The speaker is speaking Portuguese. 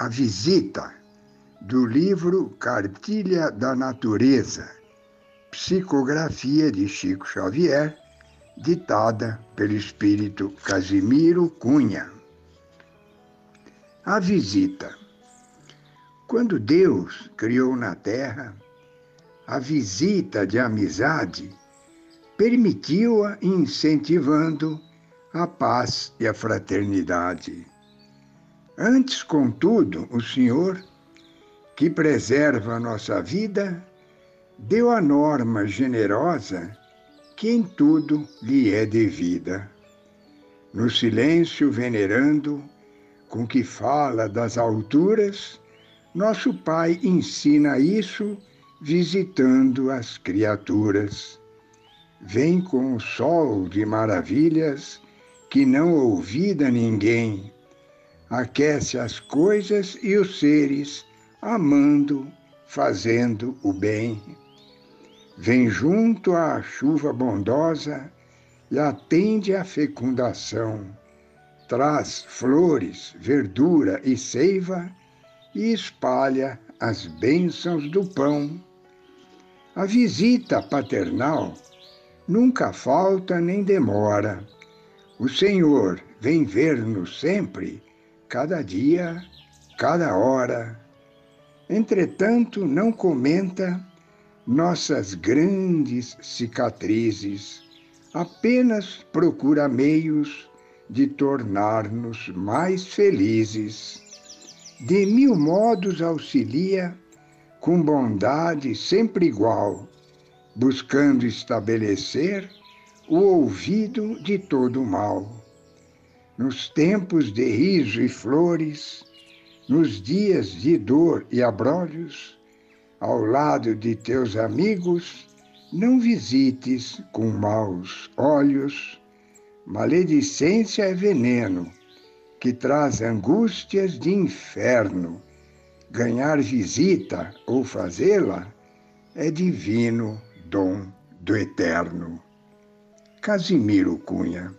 A Visita, do livro Cartilha da Natureza, psicografia de Chico Xavier, ditada pelo espírito Casimiro Cunha. A visita. Quando Deus criou na terra, a visita de amizade permitiu-a incentivando a paz e a fraternidade. Antes, contudo, o Senhor, que preserva a nossa vida, deu a norma generosa que em tudo lhe é devida. No silêncio venerando, com que fala das alturas, nosso Pai ensina isso visitando as criaturas. Vem com o sol de maravilhas que não ouvida ninguém, aquece as coisas e os seres, amando, fazendo o bem. Vem junto à chuva bondosa e atende à fecundação. Traz flores, verdura e seiva e espalha as bênçãos do pão. A visita paternal nunca falta nem demora o Senhor vem ver-nos sempre, cada dia, cada hora. Entretanto, não comenta nossas grandes cicatrizes, apenas procura meios de tornar-nos mais felizes. De mil modos auxilia, com bondade sempre igual, buscando estabelecer o ouvido de todo mal. Nos tempos de riso e flores, nos dias de dor e abrolhos, ao lado de teus amigos, não visites com maus olhos. Maledicência é veneno que traz angústias de inferno. Ganhar visita ou fazê-la é divino dom do eterno. Casimiro Cunha.